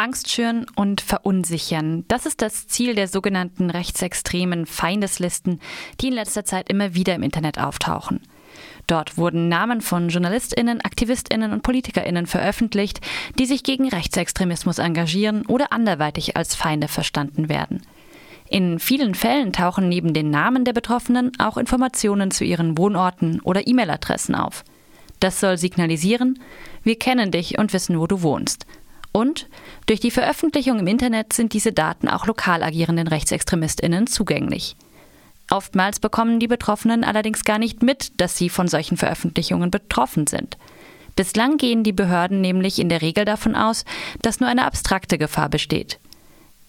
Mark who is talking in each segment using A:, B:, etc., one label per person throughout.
A: Angst schüren und verunsichern. Das ist das Ziel der sogenannten rechtsextremen Feindeslisten, die in letzter Zeit immer wieder im Internet auftauchen. Dort wurden Namen von Journalistinnen, Aktivistinnen und Politikerinnen veröffentlicht, die sich gegen Rechtsextremismus engagieren oder anderweitig als Feinde verstanden werden. In vielen Fällen tauchen neben den Namen der Betroffenen auch Informationen zu ihren Wohnorten oder E-Mail-Adressen auf. Das soll signalisieren, wir kennen dich und wissen, wo du wohnst. Und durch die Veröffentlichung im Internet sind diese Daten auch lokal agierenden Rechtsextremistinnen zugänglich. Oftmals bekommen die Betroffenen allerdings gar nicht mit, dass sie von solchen Veröffentlichungen betroffen sind. Bislang gehen die Behörden nämlich in der Regel davon aus, dass nur eine abstrakte Gefahr besteht.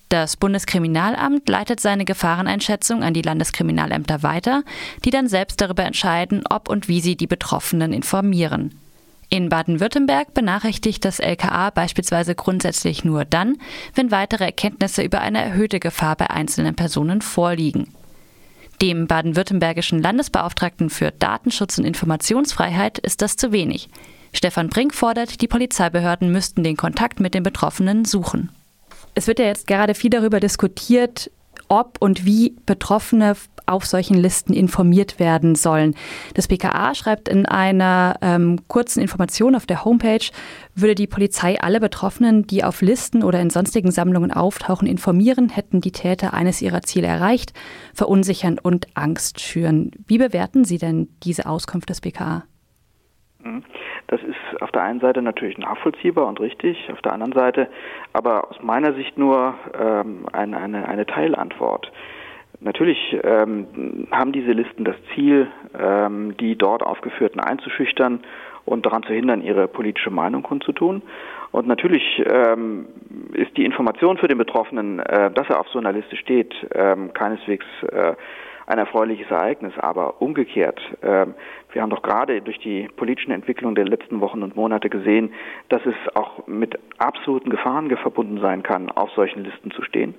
A: Das Bundeskriminalamt leitet seine Gefahreneinschätzung an die Landeskriminalämter weiter, die dann selbst darüber entscheiden, ob und wie sie die Betroffenen informieren. In Baden-Württemberg benachrichtigt das LKA beispielsweise grundsätzlich nur dann, wenn weitere Erkenntnisse über eine erhöhte Gefahr bei einzelnen Personen vorliegen. Dem baden-württembergischen Landesbeauftragten für Datenschutz und Informationsfreiheit ist das zu wenig. Stefan Brink fordert, die Polizeibehörden müssten den Kontakt mit den Betroffenen suchen. Es wird ja jetzt gerade viel darüber diskutiert, ob und wie Betroffene auf solchen Listen informiert werden sollen. Das BKA schreibt in einer ähm, kurzen Information auf der Homepage, würde die Polizei alle Betroffenen, die auf Listen oder in sonstigen Sammlungen auftauchen, informieren, hätten die Täter eines ihrer Ziele erreicht, verunsichern und Angst schüren. Wie bewerten Sie denn diese Auskunft des BKA?
B: Mhm. Das ist auf der einen Seite natürlich nachvollziehbar und richtig, auf der anderen Seite aber aus meiner Sicht nur ähm, eine, eine, eine Teilantwort. Natürlich ähm, haben diese Listen das Ziel, ähm, die dort Aufgeführten einzuschüchtern und daran zu hindern, ihre politische Meinung kundzutun. Und natürlich ähm, ist die Information für den Betroffenen, äh, dass er auf so einer Liste steht, ähm, keineswegs äh, ein erfreuliches Ereignis, aber umgekehrt. Äh, wir haben doch gerade durch die politischen Entwicklungen der letzten Wochen und Monate gesehen, dass es auch mit absoluten Gefahren verbunden sein kann, auf solchen Listen zu stehen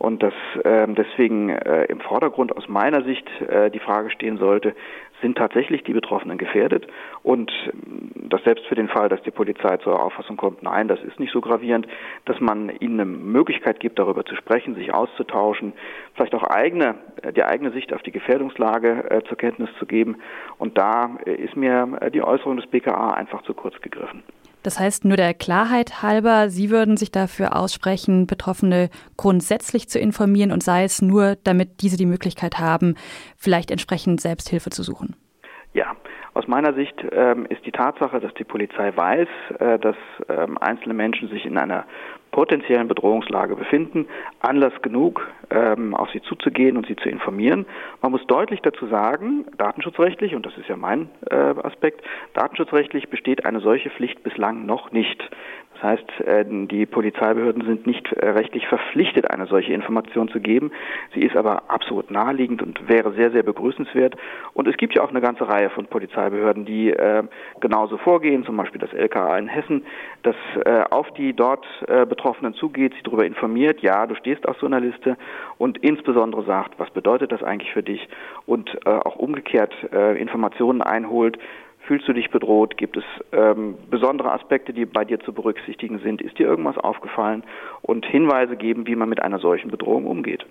B: und dass äh, deswegen äh, im Vordergrund aus meiner Sicht äh, die Frage stehen sollte, sind tatsächlich die Betroffenen gefährdet und ähm, das selbst für den Fall, dass die Polizei zur Auffassung kommt, nein, das ist nicht so gravierend, dass man ihnen eine Möglichkeit gibt, darüber zu sprechen, sich auszutauschen, vielleicht auch eigene, äh, die eigene Sicht auf die Gefährdungslage äh, zur Kenntnis zu geben. Und da äh, ist mir äh, die Äußerung des BKA einfach zu kurz gegriffen.
A: Das heißt, nur der Klarheit halber, Sie würden sich dafür aussprechen, Betroffene grundsätzlich zu informieren und sei es nur, damit diese die Möglichkeit haben, vielleicht entsprechend Selbsthilfe zu suchen.
B: Ja, aus meiner Sicht ähm, ist die Tatsache, dass die Polizei weiß, äh, dass ähm, einzelne Menschen sich in einer potenziellen Bedrohungslage befinden, Anlass genug, ähm, auf sie zuzugehen und sie zu informieren. Man muss deutlich dazu sagen, datenschutzrechtlich, und das ist ja mein äh, Aspekt, datenschutzrechtlich besteht eine solche Pflicht bislang noch nicht. Das heißt, äh, die Polizeibehörden sind nicht äh, rechtlich verpflichtet, eine solche Information zu geben. Sie ist aber absolut naheliegend und wäre sehr, sehr begrüßenswert. Und es gibt ja auch eine ganze Reihe von Polizeibehörden, die äh, genauso vorgehen, zum Beispiel das LKA in Hessen, das auf die dort Betroffenen zugeht, sie darüber informiert, ja, du stehst auf so einer Liste und insbesondere sagt, was bedeutet das eigentlich für dich und auch umgekehrt Informationen einholt, Fühlst du dich bedroht? Gibt es ähm, besondere Aspekte, die bei dir zu berücksichtigen sind? Ist dir irgendwas aufgefallen? Und Hinweise geben, wie man mit einer solchen Bedrohung umgeht.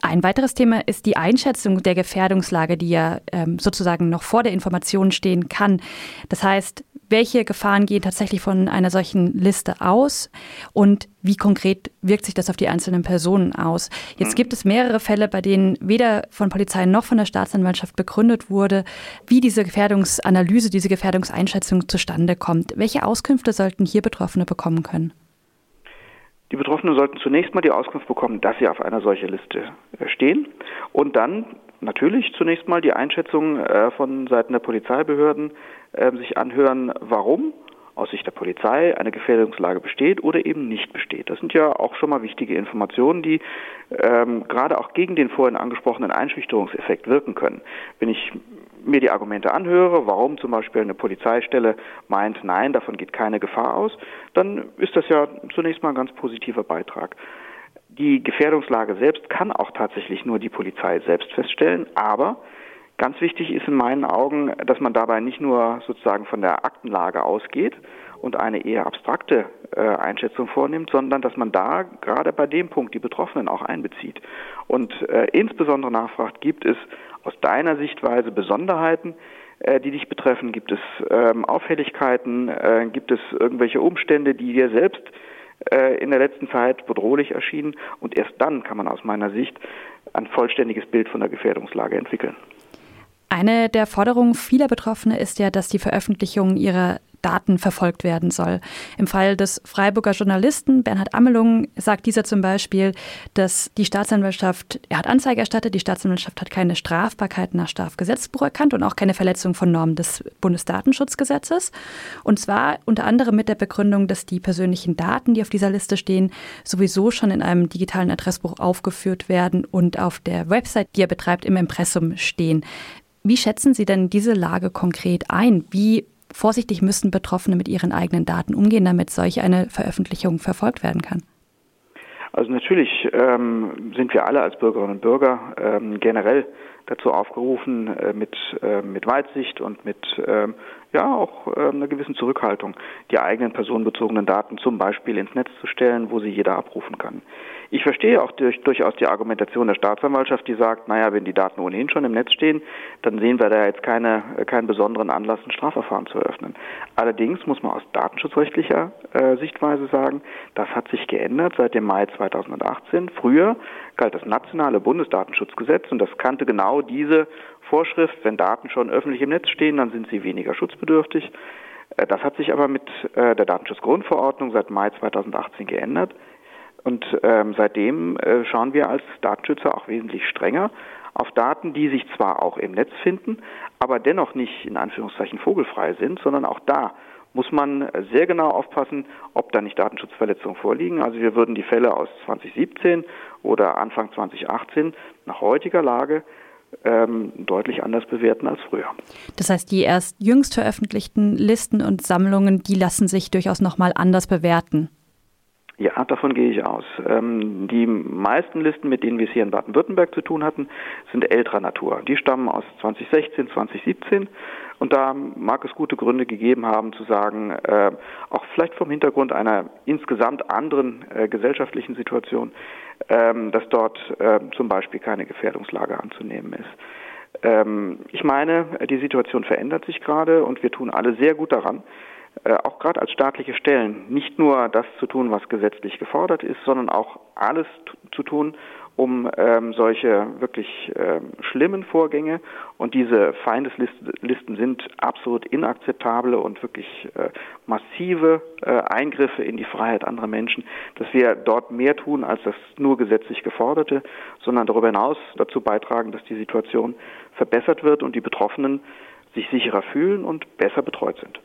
A: Ein weiteres Thema ist die Einschätzung der Gefährdungslage, die ja ähm, sozusagen noch vor der Information stehen kann. Das heißt, welche Gefahren gehen tatsächlich von einer solchen Liste aus und wie konkret wirkt sich das auf die einzelnen Personen aus? Jetzt gibt es mehrere Fälle, bei denen weder von Polizei noch von der Staatsanwaltschaft begründet wurde, wie diese Gefährdungsanalyse, diese Gefährdungseinschätzung zustande kommt. Welche Auskünfte sollten hier Betroffene bekommen können?
B: Die Betroffenen sollten zunächst mal die Auskunft bekommen, dass sie auf einer solchen Liste äh, stehen und dann natürlich zunächst mal die Einschätzung äh, von Seiten der Polizeibehörden äh, sich anhören, warum aus Sicht der Polizei eine Gefährdungslage besteht oder eben nicht besteht. Das sind ja auch schon mal wichtige Informationen, die ähm, gerade auch gegen den vorhin angesprochenen Einschüchterungseffekt wirken können. Wenn ich mir die Argumente anhöre, warum zum Beispiel eine Polizeistelle meint, nein, davon geht keine Gefahr aus, dann ist das ja zunächst mal ein ganz positiver Beitrag. Die Gefährdungslage selbst kann auch tatsächlich nur die Polizei selbst feststellen, aber Ganz wichtig ist in meinen Augen, dass man dabei nicht nur sozusagen von der Aktenlage ausgeht und eine eher abstrakte äh, Einschätzung vornimmt, sondern dass man da gerade bei dem Punkt die Betroffenen auch einbezieht und äh, insbesondere nachfragt, gibt es aus deiner Sichtweise Besonderheiten, äh, die dich betreffen? Gibt es ähm, Auffälligkeiten? Äh, gibt es irgendwelche Umstände, die dir selbst in der letzten Zeit bedrohlich erschienen? Und erst dann kann man aus meiner Sicht ein vollständiges Bild von der Gefährdungslage entwickeln.
A: Eine der Forderungen vieler Betroffener ist ja, dass die Veröffentlichung ihrer Daten verfolgt werden soll. Im Fall des Freiburger Journalisten Bernhard Amelung sagt dieser zum Beispiel, dass die Staatsanwaltschaft, er hat Anzeige erstattet, die Staatsanwaltschaft hat keine Strafbarkeit nach Strafgesetzbuch erkannt und auch keine Verletzung von Normen des Bundesdatenschutzgesetzes. Und zwar unter anderem mit der Begründung, dass die persönlichen Daten, die auf dieser Liste stehen, sowieso schon in einem digitalen Adressbuch aufgeführt werden und auf der Website, die er betreibt, im Impressum stehen. Wie schätzen Sie denn diese Lage konkret ein? Wie vorsichtig müssen Betroffene mit ihren eigenen Daten umgehen, damit solch eine Veröffentlichung verfolgt werden kann?
B: Also natürlich ähm, sind wir alle als Bürgerinnen und Bürger ähm, generell dazu aufgerufen, äh, mit, äh, mit Weitsicht und mit ähm, ja auch äh, einer gewissen Zurückhaltung die eigenen personenbezogenen Daten zum Beispiel ins Netz zu stellen, wo sie jeder abrufen kann. Ich verstehe auch durch, durchaus die Argumentation der Staatsanwaltschaft, die sagt, naja, wenn die Daten ohnehin schon im Netz stehen, dann sehen wir da jetzt keine, keinen besonderen Anlass, ein Strafverfahren zu eröffnen. Allerdings muss man aus datenschutzrechtlicher äh, Sichtweise sagen, das hat sich geändert seit dem Mai 2018. Früher galt das nationale Bundesdatenschutzgesetz und das kannte genau diese Vorschrift, wenn Daten schon öffentlich im Netz stehen, dann sind sie weniger schutzbedürftig. Äh, das hat sich aber mit äh, der Datenschutzgrundverordnung seit Mai 2018 geändert. Und ähm, seitdem äh, schauen wir als Datenschützer auch wesentlich strenger auf Daten, die sich zwar auch im Netz finden, aber dennoch nicht in Anführungszeichen vogelfrei sind, sondern auch da muss man sehr genau aufpassen, ob da nicht Datenschutzverletzungen vorliegen. Also wir würden die Fälle aus 2017 oder Anfang 2018 nach heutiger Lage ähm, deutlich anders bewerten als früher.
A: Das heißt, die erst jüngst veröffentlichten Listen und Sammlungen, die lassen sich durchaus nochmal anders bewerten.
B: Ja, davon gehe ich aus. Ähm, die meisten Listen, mit denen wir es hier in Baden-Württemberg zu tun hatten, sind älterer Natur. Die stammen aus 2016, 2017 und da mag es gute Gründe gegeben haben zu sagen, äh, auch vielleicht vom Hintergrund einer insgesamt anderen äh, gesellschaftlichen Situation, äh, dass dort äh, zum Beispiel keine Gefährdungslage anzunehmen ist. Ähm, ich meine, die Situation verändert sich gerade und wir tun alle sehr gut daran, auch gerade als staatliche Stellen nicht nur das zu tun, was gesetzlich gefordert ist, sondern auch alles zu tun, um ähm, solche wirklich ähm, schlimmen Vorgänge und diese Feindeslisten sind absolut inakzeptable und wirklich äh, massive äh, Eingriffe in die Freiheit anderer Menschen, dass wir dort mehr tun als das nur gesetzlich geforderte, sondern darüber hinaus dazu beitragen, dass die Situation verbessert wird und die Betroffenen sich sicherer fühlen und besser betreut sind.